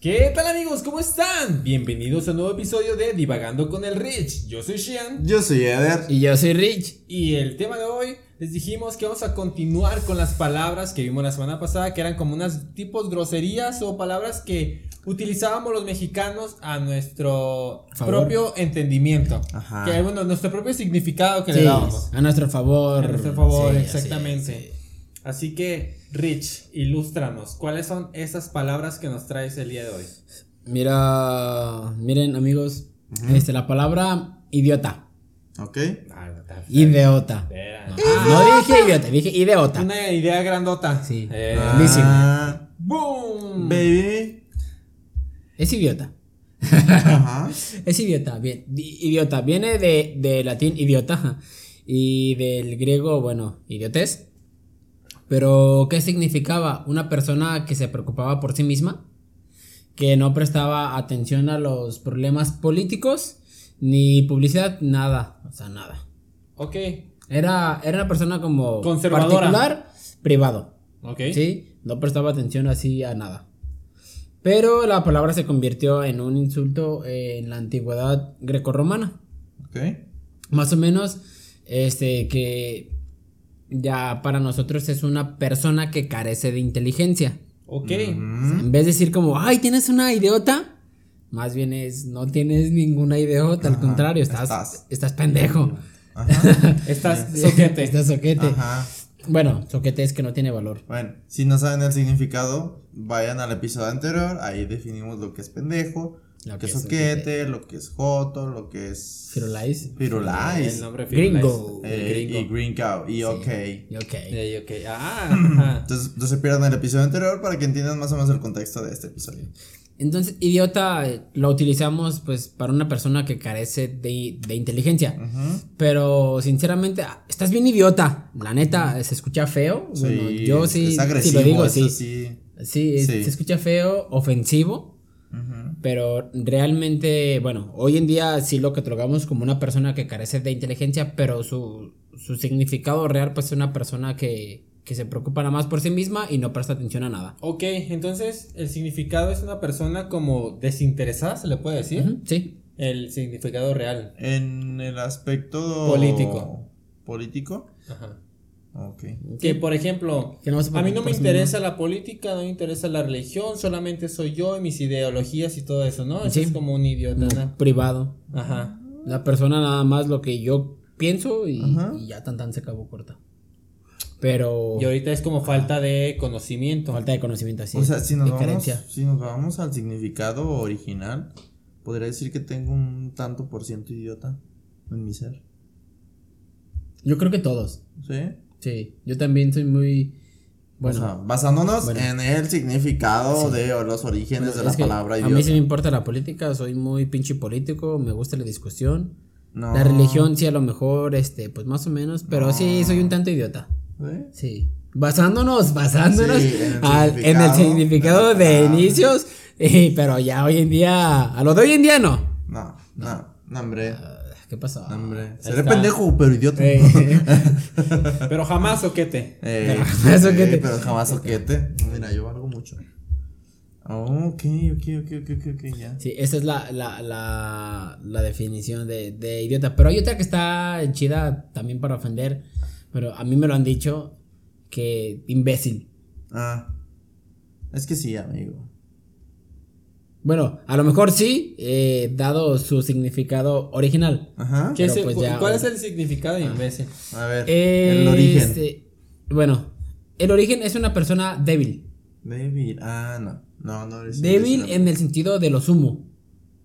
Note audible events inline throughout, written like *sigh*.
¿Qué tal amigos? ¿Cómo están? Bienvenidos a un nuevo episodio de Divagando con el Rich. Yo soy Shian. Yo soy Eder. Y yo soy Rich. Y el tema de hoy les dijimos que vamos a continuar con las palabras que vimos la semana pasada, que eran como unas tipos groserías o palabras que utilizábamos los mexicanos a nuestro Favor. propio entendimiento. Ajá. Que bueno, nuestro propio significado que Sí, le dábamos. a nuestro favor. A nuestro favor, Sí, exactamente. Sí, sí. Así que, Rich, ilústranos. ¿Cuáles son esas palabras que nos traes el día de hoy? Mira, miren amigos, este, la palabra idiota. Ok. Ah, no. Espera. No, no dije idiota, dije idiota. Una idea grandota. Sí. Eh. Ah, ¡Boom! baby. Es idiota. Ajá. *laughs* Es idiota, bien. Di- Idiota. Viene de, de latín idiota y del griego, bueno, idiotes. Pero, ¿qué significaba? Una persona que se preocupaba por sí misma, que no prestaba atención a los problemas políticos, ni publicidad, nada. O sea, nada. Ok. Era, era una persona como Conservadora. particular, privado. Ok. ¿Sí? No prestaba atención así a nada. Pero la palabra se convirtió en un insulto en la antigüedad grecorromana. Ok. Más o menos, este, que ya para nosotros es una persona que carece de inteligencia. Ok. Mm. En vez de decir como, ay, tienes una idiota, más bien es, no tienes ninguna idiota, al contrario, estás, estás. estás, pendejo. Ajá. *laughs* Estás soquete. Estás soquete. Ajá. Bueno, soquete es que no tiene valor. Bueno, si no saben el significado, vayan al episodio anterior. Ahí definimos lo que es pendejo, lo, que es soquete, lo que es joto, lo que es. Firulais. Firulais. El nombre Gringo. Firulais. Eh, gringo. y green cow. Y ok. Y ok. Ey, ok. Ah, *clears throat* ajá. Entonces, no se pierdan el episodio anterior para que entiendan más o menos el contexto de este episodio. Entonces, idiota lo utilizamos pues para una persona que carece de, de inteligencia. Pero sinceramente, estás bien idiota. La neta, se escucha feo. Bueno, yo sí, es sí agresivo, lo digo, eso sí. sí. Sí, Sí. se escucha feo, ofensivo. Ujú. Pero realmente, bueno, hoy en día sí lo catalogamos como una persona que carece de inteligencia, pero su, su significado real pues es una persona que, que se preocupa nada más por sí misma y no presta atención a nada. Ok, entonces el significado es una persona como desinteresada, se le puede decir. Ujú, Sí. El significado real. En el aspecto Político. Político. Ajá. Ok. Que por ejemplo, Que no se a mí no me interesa la política, no me interesa la religión, solamente soy yo y mis ideologías y todo eso, ¿no? Eso Sí. es como un idiota, privado. Ajá. La persona nada más lo que yo pienso y, ya tan tan se acabó corta. Pero Y ahorita es como falta de conocimiento. falta de conocimiento así. O sea, si nos, vamos, si nos vamos al significado original, podría decir que tengo un tanto por ciento idiota en mi ser. Yo creo que todos. ¿Sí? Sí, yo también soy muy bueno. o sea, basándonos bueno. en el significado de o los orígenes de la palabra a mí sí me importa la política, soy muy pinche político, me gusta la discusión. No. La religión sí a lo mejor este pues más o menos, pero sí soy un tanto idiota. ¿Sí? Sí. Basándonos, basándonos Sí, en el al- en el significado de inicios, pero ya hoy en día, a lo de hoy en día no. No, no, no, hombre. Ah, ¿Qué pasó? Hombre. Seré está. pendejo, pero idiota. *laughs* Pero jamás soquete. Eh, Pero jamás soquete. pero jamás soquete. Mira, yo valgo mucho. Oh, ok, ok, ok, ok, ok, ok, ya. sí, esa es la, la, la, la definición de, de idiota. Pero hay otra que está chida también para ofender, pero a mí me lo han dicho que imbécil. Ah. Es que sí, amigo. Bueno, a lo mejor sí, eh, dado su significado original. Ajá. ¿Qué Pero es el- pues cu- ya- ¿Cuál es el significado de imbécil? A ver, el origen. Este, bueno, el origen es una persona débil. Débil. Ah, no. No, no eres Débil en el sentido de lo sumo.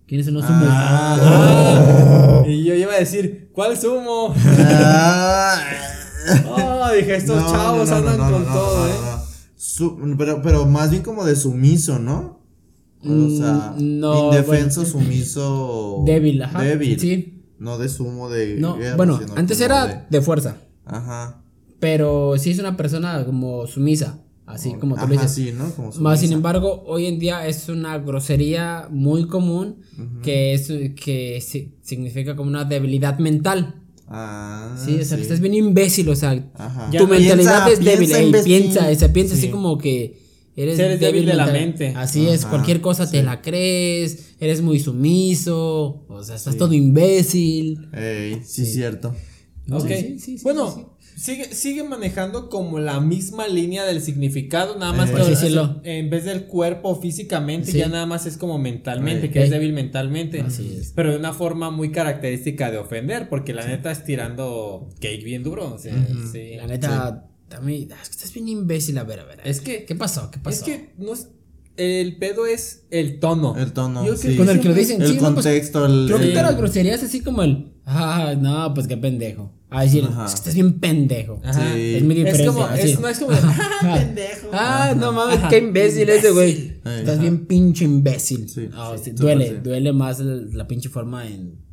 ¿Quiénes son los sumos? Ah, y yo iba a decir, ¿cuál sumo? Ah. *laughs* Oh, dije, estos No, chavos no, no, andan no, con no, todo, no, ¿eh? no. Su- pero, pero más bien como de sumiso, ¿no? O sea, Mm, no, indefenso, bueno. sumiso. Débil, ajá. Débil. Sí. No de sumo de. No, guerra, bueno, sino antes era de- de fuerza, Ajá. pero sí es una persona como sumisa, así como tú lo Ajá, dices. sí, ¿no? Como Más sin sumisa. embargo, hoy en día es una grosería muy común que es que si- significa como una debilidad mental. Ah, Sí, o sea, que estás bien imbécil, o sea, Ajá. Tu mentalidad Piensa, es débil, piensa, ey, imbécil. piensa, o sea, piensa Sí. así como que Eres, Eres débil de la mente. Así es, cualquier cosa te la crees, eres muy sumiso, o sea, estás todo imbécil. Ey, sí, cierto. Ok. sí, sí, sí, bueno, sí, sí. Sigue, sigue manejando como la misma línea del significado, nada más Eh. que en vez del cuerpo físicamente, Sí. ya nada más es como mentalmente, Eh. que es débil mentalmente. Así es. Pero de una forma muy característica de ofender, porque la neta es tirando cake bien duro. O sea, sí. La neta, también, ah, es que estás bien imbécil, a ver, a ver. Es que- ¿Qué pasó? ¿Qué pasó? Es que no es- el pedo es el tono. El tono. Yo sí. creo Con el que lo dicen, El sí, no, pues, contexto, el. Creo que el- todas las groserías así como el, ah, no, pues qué pendejo. A decir, Ajá. es que estás bien pendejo. Ajá. Sí. Es mi Es diferencia. como, así. es, no es como, ah, *laughs* pendejo. Ah, no mames, qué imbécil ese güey. Estás ajá. bien pinche imbécil. Sí, Ah, sí, sí, súper duele, sí. duele más el- la pinche forma en.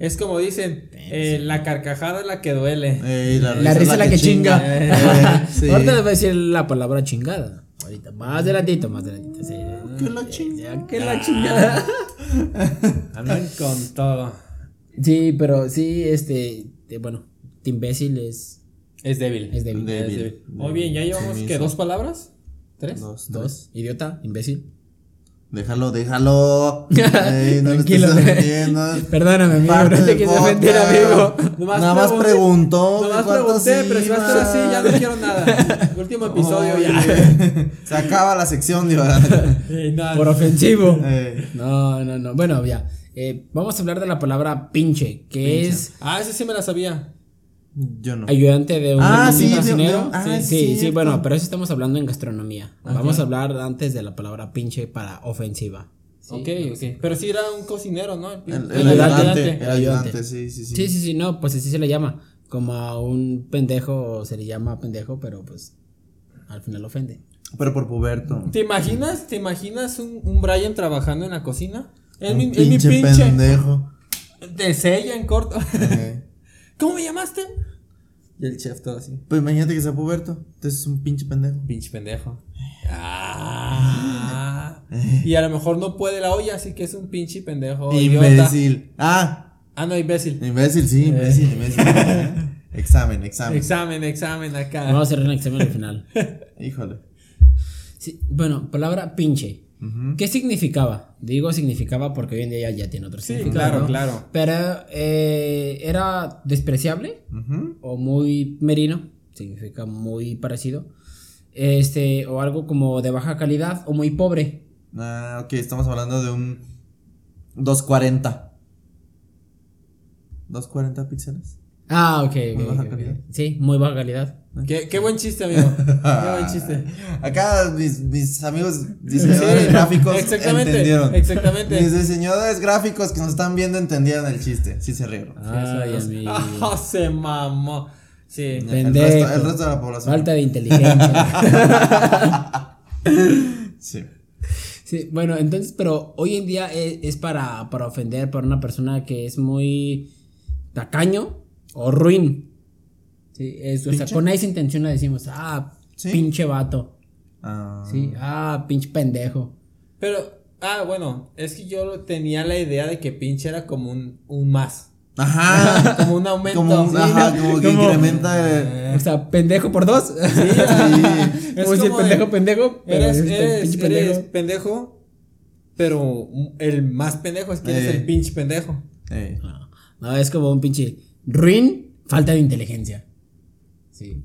Es como dicen, eh, la carcajada es la que duele. Ey, la, La risa es la que chinga. Eh, *laughs* sí. Ahorita les voy a decir la palabra chingada. Ahorita, más adelantito, más adelantito. Sí. Que la chingada. Ya, que la chingada. *laughs* Andan con todo. Sí, pero sí, este, eh, bueno, imbécil es, Es débil. es débil. Débil. Es débil. Muy bien, ya llevamos que dos palabras. ¿Tres? Dos, Dos, idiota, imbécil. Déjalo, déjalo. Ey, no Tranquilo. le estés ofendiendo. Perdóname, amigo, Parte no te del quise ofender, podcast. amigo. Nomás Nada más preguntó. Nomás ¿cuántos pregunté, pero si va a estar así, ya no quiero nada. *laughs* Último episodio ya. Se acaba la sección, digo. Eh, *laughs* no, Por ofensivo. Ey, No, no, no. Bueno, ya. Eh, vamos a hablar de la palabra pinche, que es Ah, esa sí me la sabía. Yo no. ayudante de un, Ah, sí, cocinero. de- ah, sí, sí, sí, bueno, pero eso estamos hablando en gastronomía. Vamos a hablar antes de la palabra pinche para ofensiva. Sí, ok, ok. Pero sí era un cocinero, ¿no? El, El, el el ayudante. ayudante. El El ayudante, sí, sí, sí. Sí, sí, sí, no, pues así se le llama. Como a un pendejo se le llama pendejo, pero pues al final ofende. Pero por puberto. ¿Te imaginas, te imaginas un, un Brian trabajando en la cocina? Es mi, es mi pinche pendejo. De sella en corto. Ey. ¿Cómo me llamaste? Y el chef todo así. Pues imagínate que sea puberto. Entonces es un pinche pendejo. Pinche pendejo. Ah. Y a lo mejor no puede la olla, así que es un pinche pendejo. idiota. Imbécil. Ah, Ah, no, imbécil. imbécil, sí, imbécil, imbécil. *laughs* examen, examen. Examen, examen acá. Vamos a hacer un examen al final. Híjole. Sí, bueno, palabra pinche. ¿Qué significaba? Digo significaba porque hoy en día ya, tiene otro Sí, significado. claro, claro. Pero eh, era despreciable o muy merino, significa muy parecido. Este, o algo como de baja calidad o muy pobre. Ah, ok, estamos hablando de un 240. 240 píxeles. Ah, ok, Muy ok, baja ok, ok. calidad. Sí, muy baja calidad. Qué, qué buen chiste, amigo. *laughs* Qué buen chiste. Acá mis, mis amigos diseñadores *laughs* gráficos exactamente, entendieron. exactamente. Mis diseñadores gráficos que nos están viendo entendieron el chiste. Sí se rieron. Ay, amigo. Ah, *laughs* se mamó. Sí. El resto, el resto de la población. Falta de inteligencia. Sí. Sí, bueno, entonces, pero hoy en día es, es para, para ofender para una persona que es muy tacaño o ruin. Sí, es, o sea, con esa intención le decimos, ah, ¿Sí? pinche vato. Ah, Sí, ah, pinche pendejo. Pero, ah, bueno, es que yo tenía la idea de que pinche era como un, un más. Ajá. *laughs* Como un aumento. Como, un- Sí, ajá, como que *laughs* Como- incrementa el- O sea, pendejo por dos. Sí, ah, *laughs* es Como si el como de- pendejo, pendejo. pero Eres, eres, pinche eres pendejo. pendejo, pero el más pendejo es que eres Eh. el pinche pendejo. No, no, es como un pinche ruin, falta de inteligencia. Sí.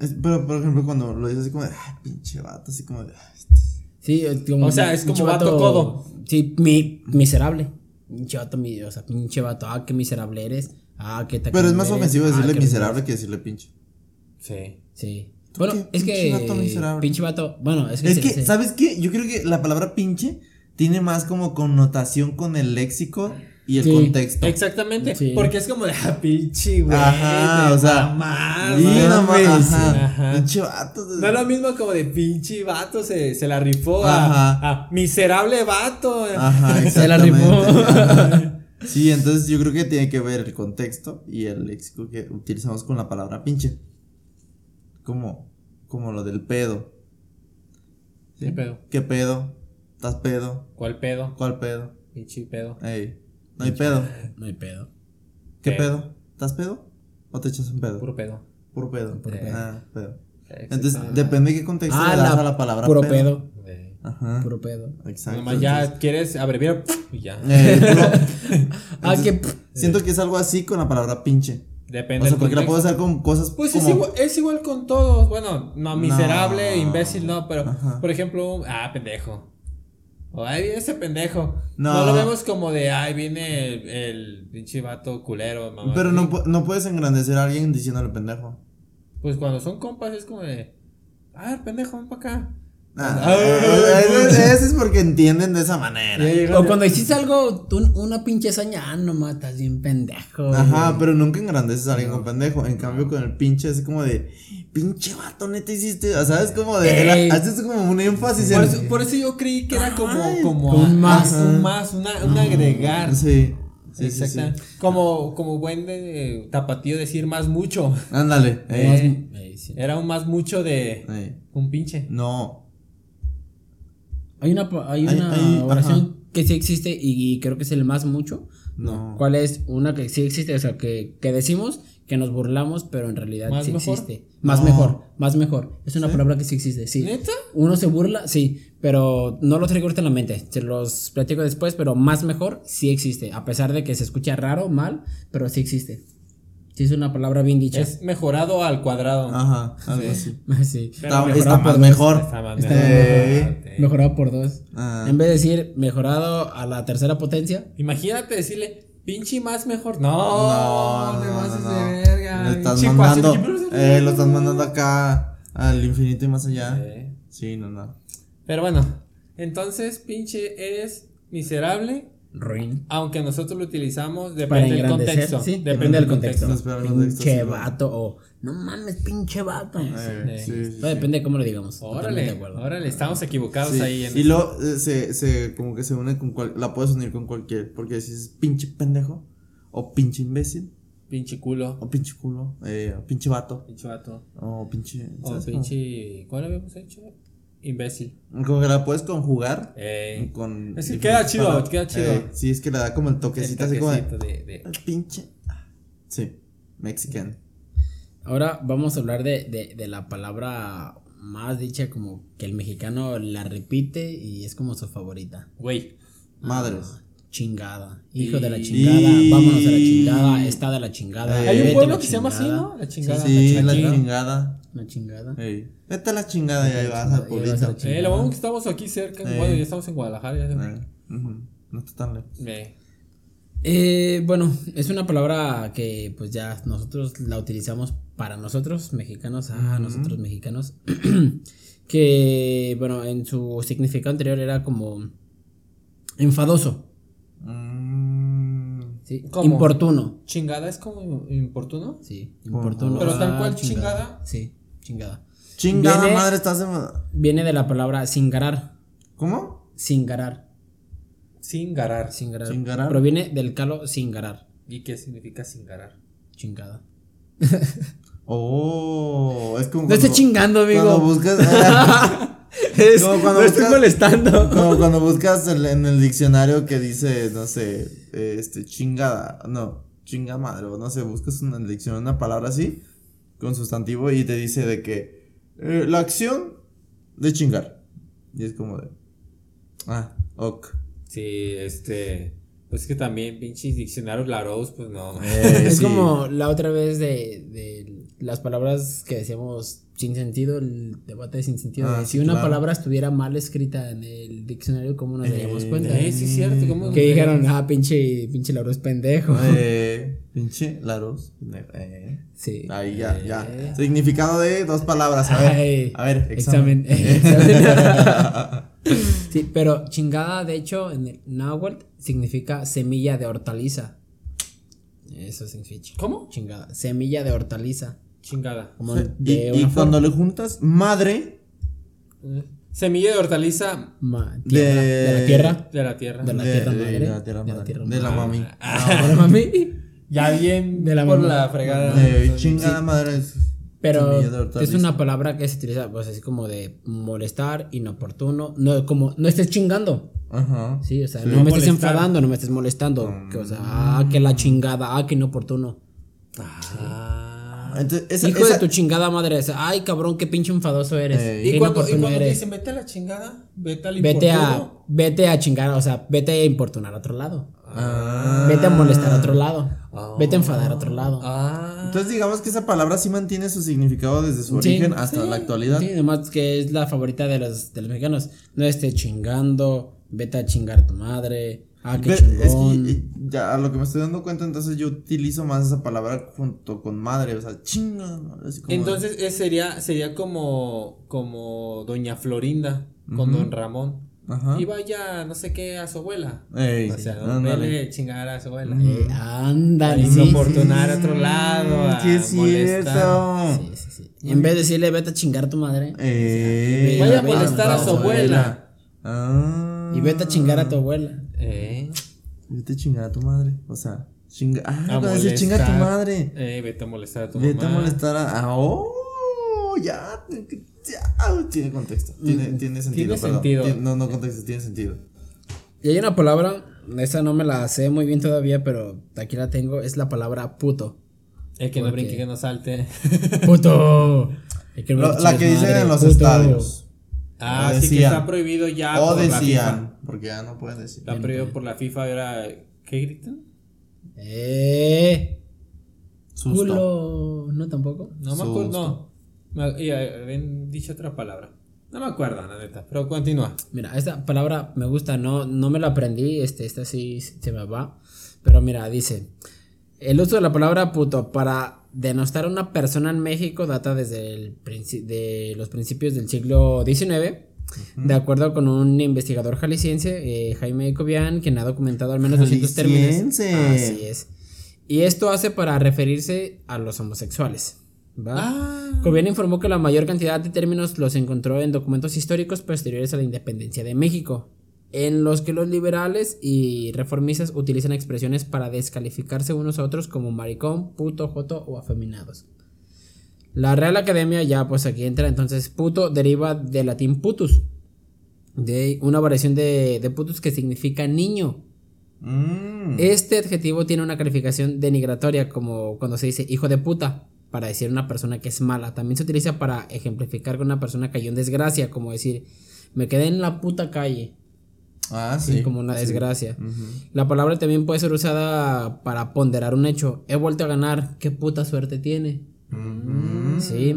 Es- pero, por ejemplo, cuando lo dices así como de, ay, pinche vato, así como de, "Ay, este Sí, como O sea, es pinche como vato codo. Sí, mi, miserable. Pinche vato, mi, o sea, pinche vato, ah, qué miserable eres. Ah, qué Pero es más eres. ofensivo Ah, decirle miserable que decirle pinche. Sí. Sí. Bueno, qué? es que. Pinche vato miserable. Pinche vato. Bueno, es que. Es se- que, se- ¿sabes qué? Yo creo que la palabra pinche tiene más como connotación con el léxico y el Sí. contexto. Exactamente. Sí. Porque es como de, ah, pinche, güey. Ajá, de o sea, mamá, Sí, no mames, ajá. Ajá. Pinche vato. No es lo mismo como de pinche vato, se, se la rifó Ajá. a, a miserable vato. Ajá, *laughs* Se la rifó. Ajá. *laughs* Sí, entonces yo creo que tiene que ver el contexto y el léxico que utilizamos con la palabra pinche. Como, como lo del pedo. ¿Sí? ¿Qué pedo? ¿Qué pedo? ¿Estás pedo? ¿Cuál pedo? ¿Cuál pedo? Pinche pedo. Ey, no hay pedo. *laughs* No hay pedo. ¿Qué pedo? ¿Estás pedo? ¿O te echas un pedo? Puro pedo. Puro pedo. Puro Ah, pedo. Entonces, depende de qué contexto Ah, le das la, a la palabra puro pedo. Eh, Ajá. Puro pedo. Exacto. Nomás ya quieres abreviar y ya. Eh, *laughs* Ah, que. siento que es algo así con la palabra pinche. Depende O sea, porque la puedo hacer con cosas Pues como... es, igual, es igual con todos. Bueno, no, miserable, No. imbécil, no, pero Ajá. por ejemplo, ah, pendejo. O ahí viene ese pendejo. No. No. lo vemos como de, ay, viene el, el pinche vato culero, mamá. Pero no, no puedes engrandecer a alguien diciéndole pendejo. Pues cuando son compas es como de, a ver, pendejo, ven para acá. Ah, eso, es- eso es porque entienden de esa manera. O cuando hiciste algo, tú, una pinche hazaña, ah, no matas bien pendejo. Ajá, güey. pero nunca engrandeces a alguien con pendejo. En cambio, con el pinche es como de, pinche vato, neta hiciste. O ¿Sabes? Como de, era- haces como un énfasis Por en. eso, por eso yo creí que era como, Ay, como como un más. ajá, un más, una, un agregar. Sí. Sí, sí, sí. Exactamente. Como, como buen de, tapatío decir más mucho. Ándale. eh, eh. Era un más mucho de eh. un pinche. No. Hay una, hay una hay- oración que sí existe y, creo que es el más mucho. No. ¿Cuál es? Una que sí existe, o sea, que, que decimos que nos burlamos, pero en realidad ¿Más sí mejor? existe. Más No. mejor, más mejor. Es una palabra que sí existe, sí. ¿Neta? Uno se burla, sí, pero no lo traigo ahorita en la mente. Se los platico después, pero más mejor sí existe. A pesar de que se escucha raro, mal, pero sí existe. Sí es una palabra bien dicha. Es mejorado al cuadrado. Ajá, algo así. *laughs* sí. Está, mejorado está más por mejor. Está más Está mejor. Eh. Sí. Mejorado por dos. Ah. En vez de decir mejorado a la tercera potencia, Imagínate decirle, pinche más mejor. No, No, te no, pases no, de no. verga. Le estás Pinche mandando. Eh, lo estás mandando acá al infinito y más allá. Eh. Sí, no, no. Pero bueno, entonces, pinche es miserable. Ruin. Aunque nosotros lo utilizamos, depende del contexto. sí, depende del contexto. Depende del contexto, Pinche sí, vato o no mames, pinche vato. Eh, Sí. sí, sí, Todo sí. depende de cómo lo digamos. Órale, órale, estamos equivocados Sí, ahí en Y luego eh, se, se, como que se une con cual, la puedes unir con cualquier, porque si es pinche pendejo, o pinche imbécil, pinche culo, o pinche culo, eh, o pinche vato, pinche vato, o pinche. o pinche, ¿cuál habíamos hecho? Imbécil. Como, que la puedes conjugar Eh, con. Es que queda chido, palabras. queda chido. Eh, sí, es que le da como el el toquecito así como de. toquecito de, de- "Ay, pinche. Sí, mexican. Ahora vamos a hablar de, de, de la palabra más dicha como que el mexicano la repite y es como su favorita. Güey, Madres. Chingada. Hijo de la Y- chingada. Vámonos a la chingada. Está de la chingada. Eh, hay un pueblo que se llama así. ¿no? La chingada. Sí, la la chingada. La chingada. Ey, Vete a la chingada y ahí vas al pueblito. Eh, lo bueno que estamos aquí cerca. Bueno, ya estamos en Guadalajara. Ya se- ujú, No está tan lejos. Eh, Eh, bueno, es una palabra que pues ya nosotros la utilizamos para nosotros, mexicanos, ah, nosotros mexicanos, *clears throat* que bueno, en su significado anterior era como enfadoso, Mm, ¿sí? ¿Cómo? Importuno, chingada es como importuno. sí, importuno. Pero tal ah, cual chingada. Sí, chingada. Chingada Viene- madre, estás en. Viene de la palabra singarar, ¿Cómo? singarar, Sin garar. singarar. Singarar. Proviene del calo singarar, ¿Y qué significa sin garar? chingada. *laughs* Oh, es como. No cuando- chingando, amigo. Cuando buscas. *laughs* Es- Como cuando no estoy buscas- molestando. como cuando buscas el- en el diccionario que dice, no sé, este, chingada. No, chinga madre, o no sé, buscas en el diccionario una palabra así, con sustantivo, y te dice de que. eh, la acción de chingar. Y es como de. Ah, ok. Sí, este. Pues que también pinches diccionarios Larousse, pues no. Eh, *laughs* es sí. como la otra vez de, de las palabras que decíamos sin sentido, el debate de sin sentido. Ah, de sí, si una claro. palabra estuviera mal escrita en el diccionario, ¿cómo nos daríamos Eh, cuenta? Eh, sí, cierto. ¿cómo que dijeron, ah, pinche, pinche Lauro es pendejo. Eh, pinche Laros. Eh. sí. Ahí ya, ya. Eh. Significado de dos palabras. A ver, Ay, a ver, examen. examen. *laughs* sí, pero chingada, de hecho, en el náhuatl significa semilla de hortaliza. Eso significa. ¿Cómo? Chingada. Semilla de hortaliza. Chingada. Como y de y una cuando le juntas madre Eh, Semilla de hortaliza tierra, De- de la tierra. de la tierra. De la tierra de- madre. de la tierra De la madre, tierra de la mami. *laughs* Ya bien De la por la fregada. Eh, chingada madre. es- Pero de es una palabra que se utiliza, pues así como de molestar, inoportuno, no como no estés chingando, Ajá. sí, o sea, Sí. no me estés Molestar. enfadando, no me estés molestando, que, o sea, ah, que la chingada, ah, que inoportuno. Ah, Entonces, esa, Hijo esa- de tu chingada madre. esa, Ay, cabrón, qué pinche enfadoso eres. Qué Y cuando, y cuando te dicen vete a la chingada, vete al Vete a, vete a chingar, o sea, vete a importunar a otro lado. Ah. Vete a molestar a otro lado. Vete a enfadar a otro lado. Ah. Entonces digamos que esa palabra sí mantiene su significado desde su Sí, origen hasta sí, la actualidad. Sí, además que es la favorita de los, de los mexicanos. No esté chingando, vete a chingar a tu madre. Ah, qué es que eh, ya a lo que me estoy dando cuenta, entonces yo utilizo más esa palabra junto con madre, o sea, chinga. de- Entonces eh, sería, sería como, como Doña Florinda con Don Ramón. Ajá. Y vaya, no sé qué, a su abuela. Ey, O sea, ándale. vele chingar a su abuela. Eh, ándale, A sí. inoportunar a otro lado. A Sí, es molestar. cierto. Sí, sí, sí. En vez de decirle vete a chingar a tu madre. Ey, Vaya a molestar a su abuela. Ah. Y vete a chingar a tu abuela. Vete a chingar a tu madre. O sea, chinga. Ah, a dice chinga a tu molestar. madre. Eh, vete a molestar a tu Vete a mamá. molestar a. ah, oh, ya. ya, tiene contexto. Tiene, tiene sentido. Tiene sentido. Tien- no, no contexto, tiene sentido. Y hay una palabra, esa no me la sé muy bien todavía, pero aquí la tengo, es la palabra puto. El que no brinque, que no salte. *laughs* Puto. El que no Lo- la que dicen madre, en los puto. estadios. Ah, sí que decían. está prohibido ya o por la decían. Porque ya no pueden decir. Está prohibido por la FIFA. Era, ¿Qué gritan? Eh. Susto. Culo. No tampoco. No me acuerdo. No. Y, habían dicho otra palabra. No me acuerdo, la neta. Pero continúa. Mira, esta palabra me gusta, no, no me la aprendí, este, esta sí se me va. Pero mira, dice, el uso de la palabra puto para denostar a una persona en México data desde el princi- de los principios del siglo XIX. De acuerdo con un investigador jalisciense, eh, Jaime Cobian, quien ha documentado al menos 200 términos. Jalisciense. Así es. Y esto hace para referirse a los homosexuales. ¿va? Ah. Cobian informó que la mayor cantidad de términos los encontró en documentos históricos posteriores a la independencia de México, en los que los liberales y reformistas utilizan expresiones para descalificarse unos a otros como maricón, puto, joto o afeminados. La Real Academia ya pues aquí entra entonces puto deriva del latín putus, de una variación de, de putus que significa niño. Mm. Este adjetivo tiene una calificación denigratoria como cuando se dice hijo de puta para decir una persona que es mala. También se utiliza para ejemplificar que una persona cayó en desgracia, como decir me quedé en la puta calle, Ah, sí, sí. como una sí. desgracia. La palabra también puede ser usada para ponderar un hecho. He vuelto a ganar, qué puta suerte tiene. Ujú. Sí.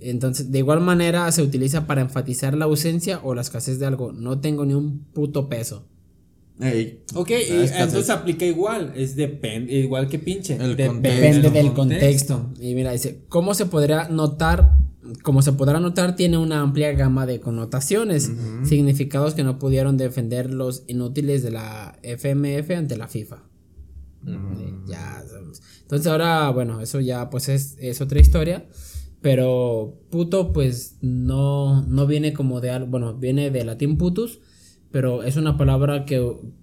Entonces, de igual manera se utiliza para enfatizar la ausencia o la escasez de algo. No tengo ni un puto peso. Ey. Ok, y entonces aplica igual. Es depende, igual que pinche. El Depende del contexto. Y mira, dice, ¿cómo se podrá notar? Como se podrá notar, tiene una amplia gama de connotaciones, significados que no pudieron defender los inútiles de la FMF ante la FIFA. Eh, Ya sabemos. Entonces ahora, bueno, eso ya pues es, es otra historia. Pero puto, pues no, no viene como de algo, bueno, viene de latín putus, pero es una palabra que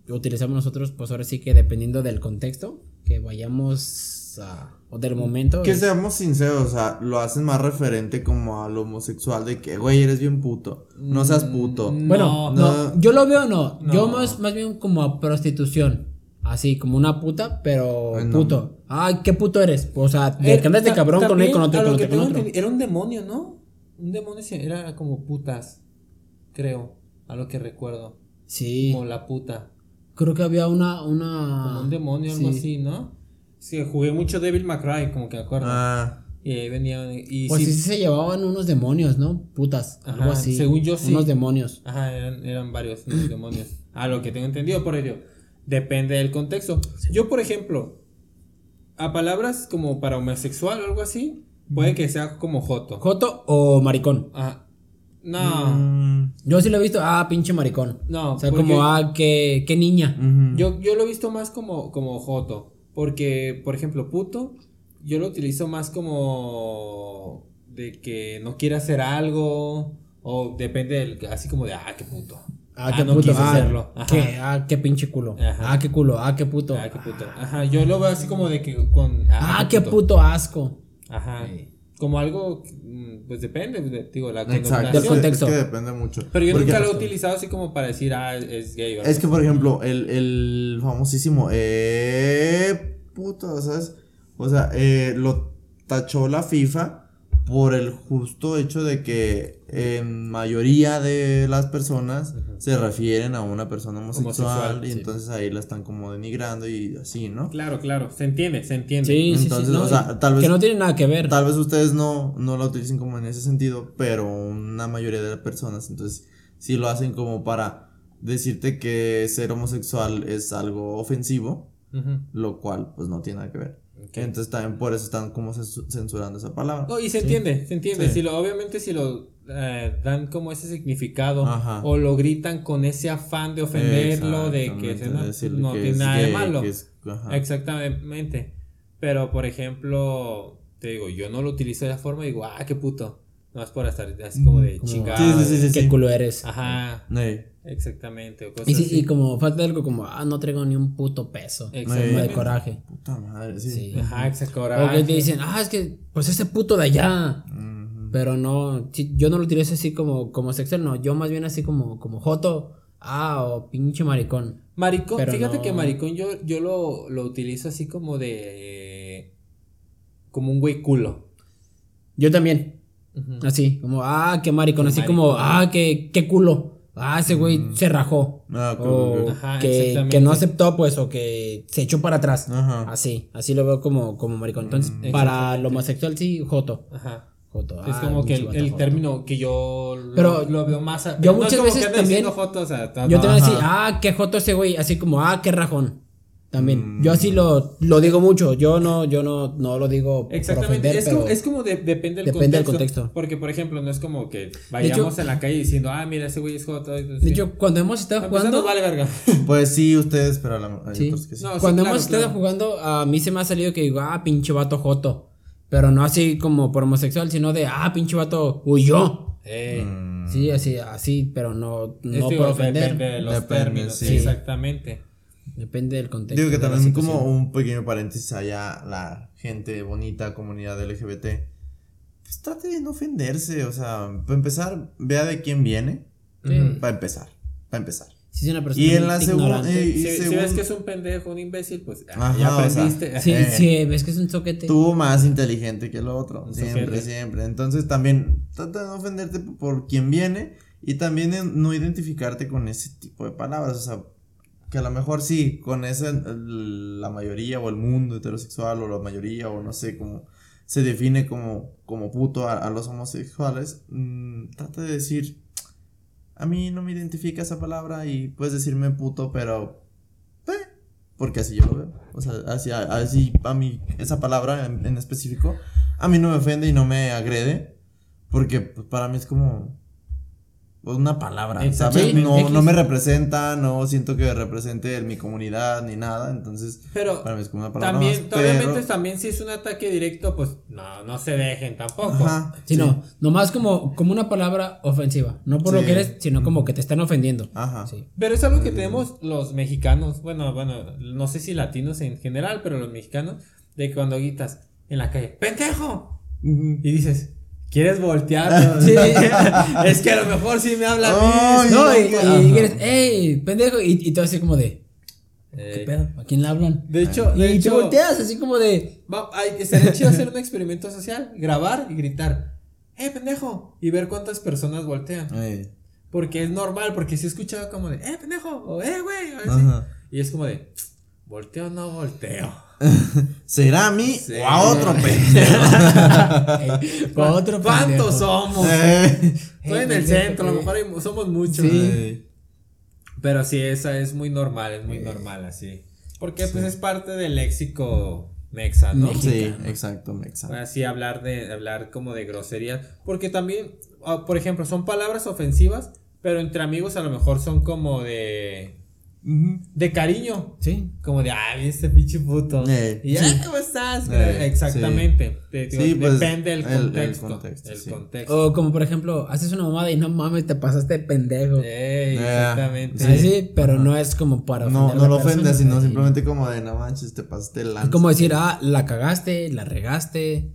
utilizamos nosotros, pues ahora sí que dependiendo del contexto, que vayamos a, o del momento. Que es- seamos sinceros, o sea, lo hacen más referente como al homosexual de que, güey, eres bien puto. No seas puto. bueno, No, no, no. yo lo veo no, yo No. más, más bien como a prostitución. Así, como una puta, pero Ay, no. puto. Ay, qué puto eres. O sea, de Eh, que andas de cabrón con también, con otro, con otro, con Era un demonio, ¿no? Un demonio sí, era como putas. Creo. A lo que recuerdo. Sí. Como la puta. Creo que había una. una Como un demonio, algo sí. así, ¿no? Sí, jugué mucho Devil May Cry, como que me acuerdo. Ah, Y ahí venían. Y Pues sí, sí, se llevaban unos demonios, ¿no? Putas. algo Ajá, así. según yo sí. Unos demonios. Ajá, eran, eran varios los demonios. A lo que tengo entendido por ello. Depende del contexto. Yo, por ejemplo, a palabras como para homosexual o algo así, puede que sea como joto. ¿Joto o maricón? Ajá. No, mm, Yo sí lo he visto. Ah, pinche maricón. no. o sea, porque como, ah, qué, qué niña. yo, yo lo he visto más como, como joto. Porque, por ejemplo, puto, yo lo utilizo más como de que no quiere hacer algo. O depende del, así como de, ah, qué puto. Ah, qué no puto. quise Ah, hacerlo. Ajá. qué, ah, qué pinche culo. Ajá. Ah, qué culo. Ah, qué puto. Ah, qué puto. Ajá, yo lo veo así como de que con. Ah, qué puto asco. Ajá. Como algo, mm, pues depende, de- digo, la Exacto. Del contexto. Es que depende mucho. Pero yo Porque- nunca lo he utilizado así como para decir, ah, es gay. Es que, por ejemplo, el, el famosísimo, eh, puto, ¿sabes? O sea, eh, lo tachó la FIFA por el justo hecho de que en mayoría de las personas se refieren a una persona homosexual, Homosexual, y sí. entonces ahí la están como denigrando y así, ¿no? Claro, claro, se entiende, se entiende. Sí, sí, Entonces, sí. no, o sea, tal vez- que no tiene nada que ver. Tal vez ustedes no, no la utilicen como en ese sentido, pero una mayoría de las personas, entonces, sí lo hacen como para decirte que ser homosexual es algo ofensivo, lo cual pues no tiene nada que ver. Entonces también por eso están como censu- censurando esa palabra. No, y se entiende, se entiende. Sí. Si lo, obviamente si lo eh, dan como ese significado Ajá. o lo gritan con ese afán de ofenderlo, de que se- no, decirle no que tiene es nada de malo. es-. Exactamente. Pero por ejemplo, te digo, yo no lo utilizo de esa forma y digo, ah, qué puto. No es por estar así como de Como- chingada. Sí, sí, sí, sí, Qué culo eres. Ajá, exactamente. O cosas Y, sí, así. y como falta algo como, ah, no traigo ni un puto peso. Como Exactamente. de coraje. puta madre, sí. Sí. Ajá, exacto. O que coraje. te dicen, ah, es que, pues ese puto de allá. Pero no, yo no lo utilizo así como, como sexual, no. Yo más bien así como, como joto, ah, o pinche maricón. Maricón, Pero fíjate no- que maricón yo, yo lo, lo utilizo así como de. como un güey culo. Yo también, Así, como, ah, qué maricón, Qué así como, ah, qué, qué culo. Ah, ese güey se rajó. Ah, o. Ajá, que, que no aceptó, pues, o que se echó para atrás. Ajá. Así, así lo veo como, como maricón. Entonces, Mm. para lo homosexual, sí, joto. Ajá. Joto. Es ah, como que el, vato el joto. término que yo lo, Pero lo veo más. yo no es muchas como que veces también- o sea, Yo te voy a decir, ah, qué joto ese güey, así como, ah, qué rajón. También. Mm. Yo así lo, lo digo mucho. Yo no, yo no, no lo digo por Exactamente, ofender, es, pero como, es como de- depende del depende del contexto, contexto. Porque, por ejemplo, no es como que vayamos en la calle diciendo, ah, mira, ese güey es joto. y pues, De hecho, cuando hemos estado jugando, vale verga. *laughs* Pues sí, ustedes, pero la, hay Sí. otros que sí. No, sí, cuando claro, hemos estado claro. jugando, a mí se me ha salido que digo, ah, pinche vato joto. Pero no así como por homosexual, sino de, ah, pinche vato huyó. Mm. Sí, así, así, pero no, no por ofender. Depende de los Depende, términos, sí. exactamente. Depende del contexto. Digo que también como un pequeño paréntesis allá la gente bonita, comunidad LGBT, pues trate de no ofenderse, o sea, para empezar, vea de quién viene, Sí. para empezar, para empezar. Si es una persona Y en la segunda, y Si, si ves que es un pendejo, un imbécil, pues ah, Ajá, ya o sea, aprendiste. Sí, Eh. sí, ves que es un soquete. tú más inteligente que el otro, Un siempre, soquete. siempre. Entonces también trata de no ofenderte por quien viene y también no identificarte con ese tipo de palabras, o sea, que a lo mejor sí, con esa, la mayoría o el mundo heterosexual o la mayoría o no sé cómo se define como, como puto a, los homosexuales, mm, trata de decir, a mí no me identifica esa palabra y puedes decirme puto, pero... eh, porque así yo lo veo. O sea, así, así a mí, esa palabra en, en específico, a mí no me ofende y no me agrede. Porque pues, para mí es como una palabra, Exacto. ¿sabes? Sí, no, no me representa, no siento que represente mi comunidad ni nada. Entonces, Pero para mí es como una palabra. también, más, pero- obviamente, también si es un ataque directo, pues no, no se dejen tampoco. Ajá, Sí, no, nomás como, como una palabra ofensiva. No por lo Sí. que eres, sino como que te están ofendiendo. Ajá. Sí. Pero es algo que tenemos los mexicanos, bueno, bueno, no sé si latinos en general, pero los mexicanos, de que cuando gritas en la calle, ¡pendejo! Y dices, ¿quieres voltear? *laughs* Sí, *laughs* es que a lo mejor sí me habla mí. No, no, y, y eres, ¡ey, pendejo! Y, y todo así como de, ¿qué Eh, pedo? ¿A quién le hablan? de hecho, de y te volteas así como de, va- ay, sería chido hacer un experimento social, grabar y gritar, ¡eh, pendejo! Y ver cuántas personas voltean. Porque es normal, porque si he escuchado como de, ¡eh, pendejo! o ¡eh, güey! Y es como de, ¿volteo o no volteo? *laughs* ¿Será a mí Sí. o a otro *laughs* pendejo? *laughs* "Ey, con otro ¿Cuántos pendejo". somos? Eh. Estoy en el centro, a lo eh. mejor hay- somos muchos. Sí. Ey. Pero sí, esa es muy normal, es muy normal así. Porque pues es parte del léxico mexa, ¿no? Mexicano. Sí, exacto, exacto. Así hablar de hablar como de groserías, porque también ah, por ejemplo, son palabras ofensivas, pero entre amigos a lo mejor son como de De cariño, Sí. como de ay, este pinche puto. Eh, y sí. "Ay, ¿cómo estás? Eh, Exactamente. Te digo, Sí, pues, depende del el- el contexto. El contexto, sí. contexto. O como por ejemplo, haces una mamada y no mames, te pasaste de pendejo. Ey, Eh, exactamente. Sí, sí, pero no es como para No, no lo ofendes, sino Sí. simplemente como de no manches, te pasaste el Es como decir, ah, la cagaste, la regaste.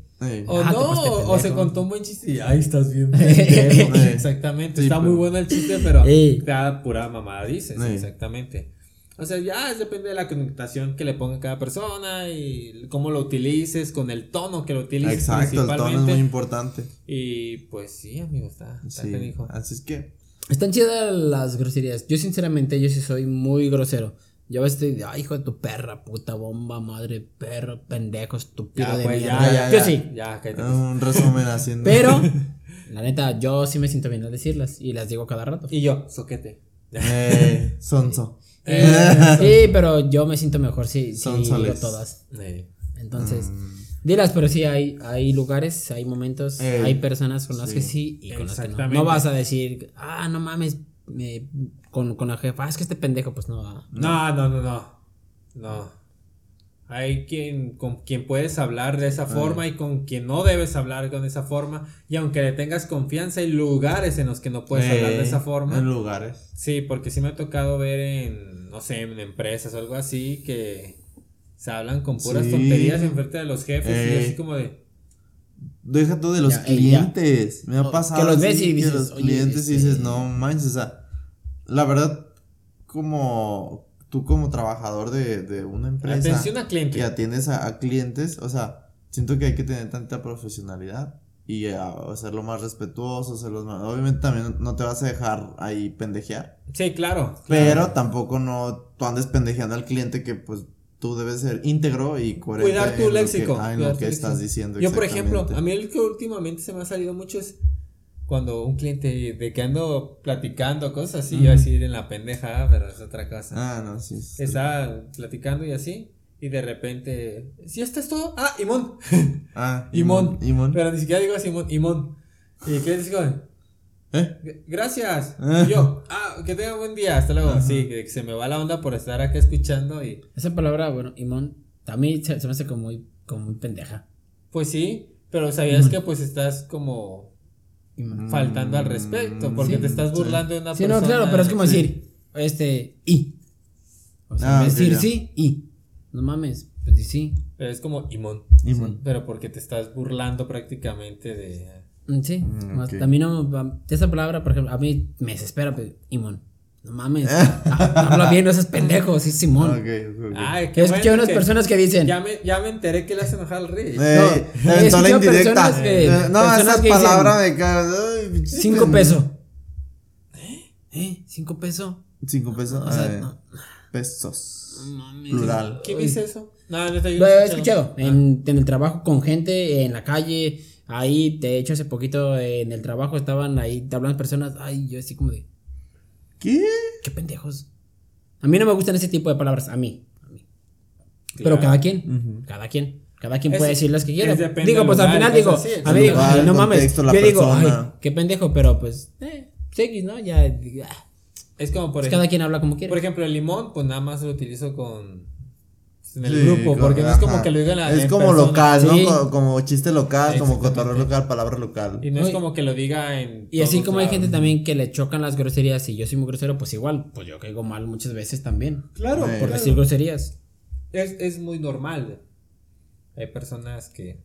O Ah, no, o se contó un buen chiste y ahí estás bien *laughs* pendejo. *laughs* Eh. Exactamente, Sí, está pero- muy bueno el chiste, pero cada pura mamada dices, exactamente. O sea, ya depende de la connotación que le ponga cada persona y cómo lo utilices, con el tono que lo utilices. Exacto, el tono es principalmente. muy importante. Y pues sí, amigo, está, está Sí, así es que. Están chidas las groserías. Yo, sinceramente, yo sí soy muy grosero. Yo a veces estoy, ay, hijo de tu perra, puta bomba, madre, perro, pendejo, estúpido Ya, de pues, mierda. ya, ya, Yo ya. sí. Ya, cállate. Un resumen haciendo. Pero, *laughs* la neta, yo sí me siento bien al decirlas y las digo cada rato. Y yo, soquete. Eh, sonso. *laughs* Eh, sí, pero yo me siento mejor si, si digo todas. Eh, Entonces, dilas, pero sí hay, hay lugares, hay momentos, Eh, hay personas con las sí. que sí y con las que no. No vas a decir, ah, no mames, me- con, con la jefa, ah, es que este pendejo, pues no va. No, no, no, no. No. Hay quien con quien puedes hablar de esa forma y con quien no debes hablar con esa forma. Y aunque le tengas confianza, hay lugares en los que no puedes hablar de esa forma. En lugares. Sí, porque sí me ha tocado ver en, no sé, en empresas o algo así que se hablan con puras Sí. tonterías en frente de los jefes y Eh. así como de... Deja tú de los Ya, ya. clientes. Me ha pasado. que los ves y que dices, los "Oye, clientes y este- dices, no manches, o sea, la verdad, como tú como trabajador de, de una empresa Atención a cliente. que atiendes a, a clientes, o sea, siento que hay que tener tanta profesionalidad y a, hacerlo más respetuoso, hacerlo más, obviamente también no te vas a dejar ahí pendejear, Sí, claro. claro. pero tampoco no tú andes pendejeando al cliente que pues tú debes ser íntegro y coherente Cuidar tu en lo que- léxico. ah, en lo que léxico. estás diciendo. Yo, por ejemplo, a mí el que últimamente se me ha salido mucho es cuando un cliente de que ando platicando cosas así, yo así en la pendeja, pero es otra cosa. Ah, no, sí. sí. Estaba platicando y así, y de repente, ¿si esto es todo? Ah, Imón. Ah, *laughs* Imón. Imón. Pero ni siquiera digo Simón, Imón. Y que digo, ¿Eh? "G- gracias. Ah. Y yo, ah, que tenga buen día, hasta luego. Sí, que se me va la onda por estar acá escuchando y Esa palabra, bueno, Imón, a mí se, se me hace como muy, como muy pendeja. pues sí, pero sabías que pues estás como Imón. faltando al respecto, porque Sí, te estás sí. burlando de una Sí, persona. no, claro, pero es como Sí. decir, este, y. O sea, Ah, decir ya. sí, y. No mames, pues sí. Pero es como Imón. Imón. Pero porque te estás burlando prácticamente de. Mm, Sí, Mm, más- ok. a mí no, esa palabra, por ejemplo, a mí me desespera, pero, Imón. No mames, ha- *laughs* habla bien, no seas pendejo, sí, Simón. Ok, ok, ok. Ay, He escuchado unas que personas que dicen, Ya me, ya me enteré que le hace enojar al rey. Eh, No, le he aventó la escuchado indirecta. personas que- Eh, no, personas esa que dicen, palabra me cae. ay, pinche cinco pesos. ¿Eh? ¿Cinco pesos? Cinco pesos. O sea, eh, no. Pesos. No mames. Plural. ¿Quién dice eso? No, neta, yo Lo no he escuchado Ah. en, en el trabajo con gente, en la calle. Ahí, de hecho, hace poquito en el trabajo estaban ahí, te hablan personas. Ay, yo así como de, ¿Qué? qué pendejos. A mí no me gustan ese tipo de palabras, a mí. a mí. Pero cada quien, cada quien. Cada quien Es- puede decir las que quiera. Digo, pues al final digo, cosas así, a mí digo, lugar, ay, no mames. Yo digo, ay, persona. qué pendejo, pero pues, eh, X, ¿no? Ya, ah, Es como por pues ejemplo. cada quien habla como quiere. Por ejemplo, el limón, pues nada más lo utilizo con. En el Sí, grupo, porque no es como ajá. que lo diga en la. Es en como persona. local, ¿no? Sí. Co- Como, chiste local, como cotorreo local, palabra local. Y no es como que lo diga en. Y así como hay gente también que le chocan las groserías y yo soy muy grosero, pues igual, pues yo caigo mal muchas veces también. Claro, Eh. Por claro. decir groserías. Es, es muy normal. Hay personas que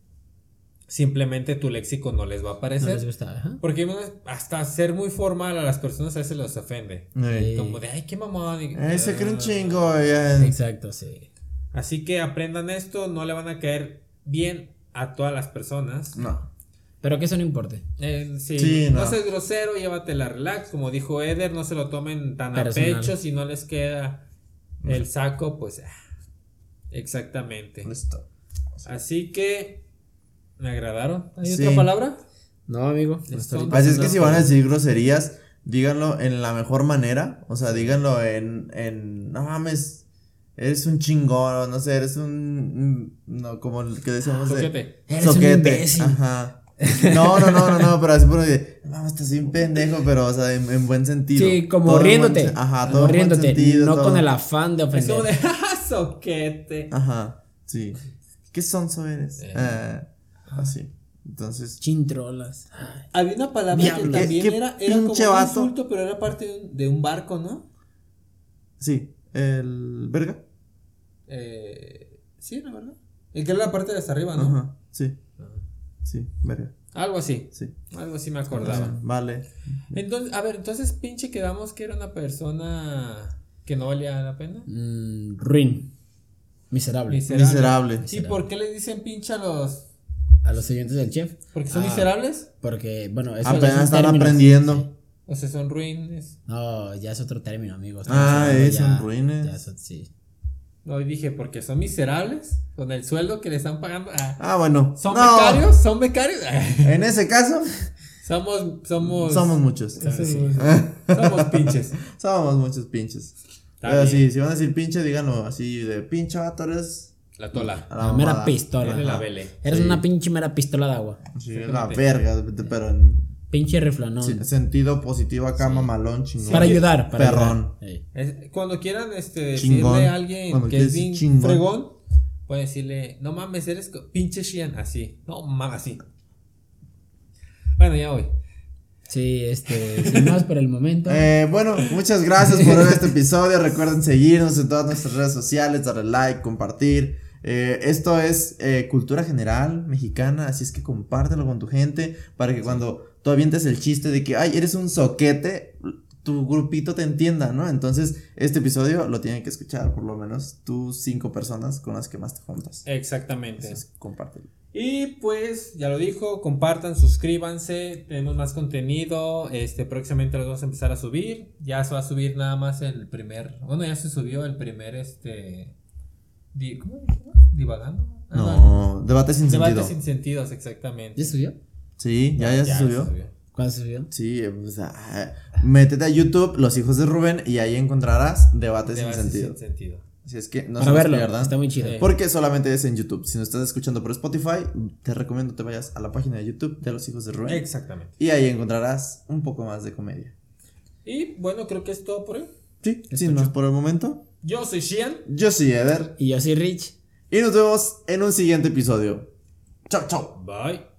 simplemente tu léxico no les va a No parecer. les gusta, ajá. Porque hasta ser muy formal a las personas a veces los ofende. Eh, Como de, ay, qué mamón. eh, se creen Ah. chingo. ya. Exacto, sí. Así que aprendan esto, no le van a caer bien a todas las personas. No. Pero que eso no importe. Eh, sí, Sí, no. no. seas grosero, llévatela relax. Como dijo Eder, no se lo tomen tan Personal. a pecho. Si no les queda el saco, pues. ah, Exactamente. Listo. Así que. Me agradaron. ¿Hay Sí. otra palabra? No, amigo. Así es que si van a decir groserías, díganlo en la mejor manera. O sea, díganlo en, en no mames, eres un chingón, no sé, eres un, un- no, como el que decíamos de Soquete. Eres un soquete. imbécil. Ajá. No, no, no, no, no, pero así por de, mames, estás bien pendejo, pero, o sea, en, en buen sentido. Sí, como Todo buen riéndote. Ajá, todo riéndote. sentido, no todo- con el afán de Es ofender. como de. ¡Ja, *laughs* soquete! Ajá, sí. ¿Qué sonso eres? Eh. Ah, así. Entonces, Chintrolas. Había una palabra Diablo. que también ¿Qué- qué era, era como un insulto, pero era parte de un, de un barco, ¿no? sí, el verga. Eh, sí, la verdad. El que era la parte de hasta arriba, ¿no? Ajá, sí. Sí, verga. Algo así. Sí. Algo así me acordaba. Vale. Entonces, a ver, entonces pinche quedamos que era una persona que no valía la pena. Mm, ruin. Miserable. Miserable. ¿Y por qué le dicen pinche a los A los siguientes del chef. porque son Ah. miserables? Porque, bueno, eso Apenas están término, aprendiendo. O sea, son ruines. No, ya es otro término, amigos. Ah, es, hablando son ruines. ya eso- sí. No, y dije, porque son miserables con el sueldo que le están pagando. Ah, Ah, bueno. ¿Son No, becarios? ¿Son becarios? *laughs* En ese caso, somos, somos. somos muchos. somos, Sí. somos pinches. *laughs* Somos muchos pinches. Pero sí, si van a decir pinche, díganlo así de pinche vato eres La tola. a La, mera pistola. Eres la vele. Eres Sí. una pinche mera pistola de agua. Sí, es la verga, pero en Pinche riflanón. sí, sentido positivo acá, mamalón, chingón. para ayudar, para Perrón. ayudar. Es- cuando quieran este, decirle a alguien Cuando que es bien chingón. fregón, pueden decirle, no mames, eres pinche Shian, así. No mames, así. Bueno, ya voy. Sí, este, sin más por el momento. *laughs* Eh, bueno, muchas gracias por ver este episodio. Recuerden seguirnos en todas nuestras redes sociales, darle like, compartir. Eh, esto es eh, cultura general mexicana, así es que compártelo con tu gente para que cuando tú avientes el chiste de que, ay, eres un soquete, tu grupito te entienda, ¿no? Entonces, este episodio lo tienen que escuchar por lo menos tus cinco personas con las que más te juntas. Exactamente. Entonces, compártelo. Y pues, ya lo dijo, compartan, suscríbanse, tenemos más contenido, este, próximamente los vamos a empezar a subir, ya se va a subir nada más el primer, bueno, ya se subió el primer, este, di- ¿cómo dijimos? ¿Divagando? Ah, No, debate sin Debate sentido. sin sentidos, exactamente. ¿Ya subió? Sí, ya, ya, se subió. ¿Cuándo se subió? Sí, o sea, métete a YouTube, Los Hijos de Rubén, y ahí encontrarás debates Debate sin sentido. sin sentido. Así es que no Para verlo, pierdan. está muy chido. Porque solamente es en YouTube. Si nos estás escuchando por Spotify, te recomiendo te vayas a la página de YouTube de Los Hijos de Rubén. Exactamente. Y ahí encontrarás un poco más de comedia. Y bueno, creo que es todo por hoy. Sí, sin más por el momento. Yo soy Shian. Yo soy Eder. Y yo soy Rich. Y nos vemos en un siguiente episodio. Chao, chao. Bye.